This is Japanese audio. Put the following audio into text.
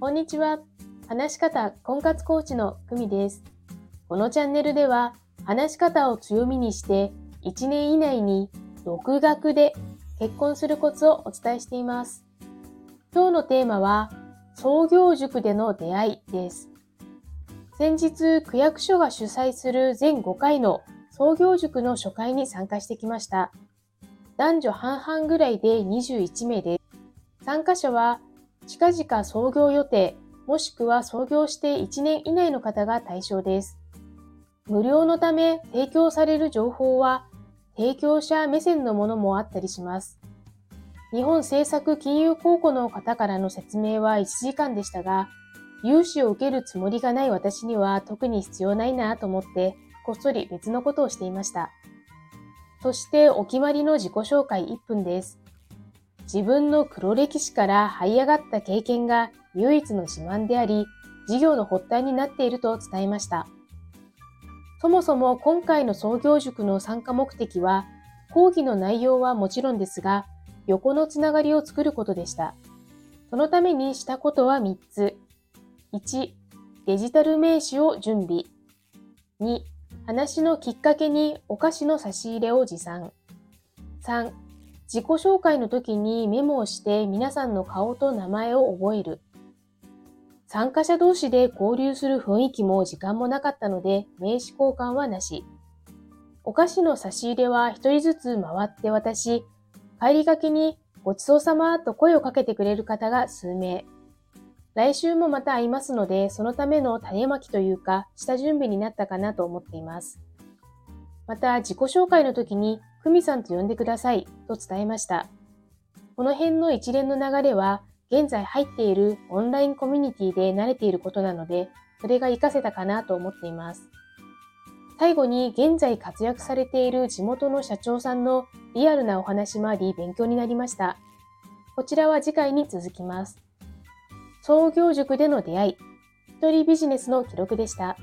こんにちは。話し方婚活コーチの久美です。このチャンネルでは、話し方を強みにして、1年以内に独学で結婚するコツをお伝えしています。今日のテーマは、創業塾での出会いです。先日、区役所が主催する全5回の創業塾の初回に参加してきました。男女半々ぐらいで21名です。参加者は近々創業予定、もしくは創業して1年以内の方が対象です。無料のため提供される情報は提供者目線のものもあったりします。日本政策金融公庫の方からの説明は1時間でしたが、融資を受けるつもりがない私には特に必要ないなと思って、こっそり別のことをしていました。そしてお決まりの自己紹介1分です。自分の黒歴史から這い上がった経験が唯一の自慢であり、事業の発端になっていると伝えました。そもそも今回の創業塾の参加目的は、講義の内容はもちろんですが、横のつながりを作ることでした。そのためにしたことは3つ。1、デジタル名刺を準備。2、話のきっかけにお菓子の差し入れを持参。3、自己紹介の時にメモをして皆さんの顔と名前を覚える。参加者同士で交流する雰囲気も時間もなかったので名刺交換はなし。お菓子の差し入れは一人ずつ回って渡し、帰りがけにごちそうさまと声をかけてくれる方が数名。来週もまた会いますので、そのための種まきというか、下準備になったかなと思っています。また、自己紹介の時にふみさんと呼んでくださいと伝えました。この辺の一連の流れは、現在入っているオンラインコミュニティで慣れていることなので、それが活かせたかなと思っています。最後に現在活躍されている地元の社長さんのリアルなお話もあり勉強になりました。こちらは次回に続きます。創業塾での出会い、一人ビジネスの記録でした。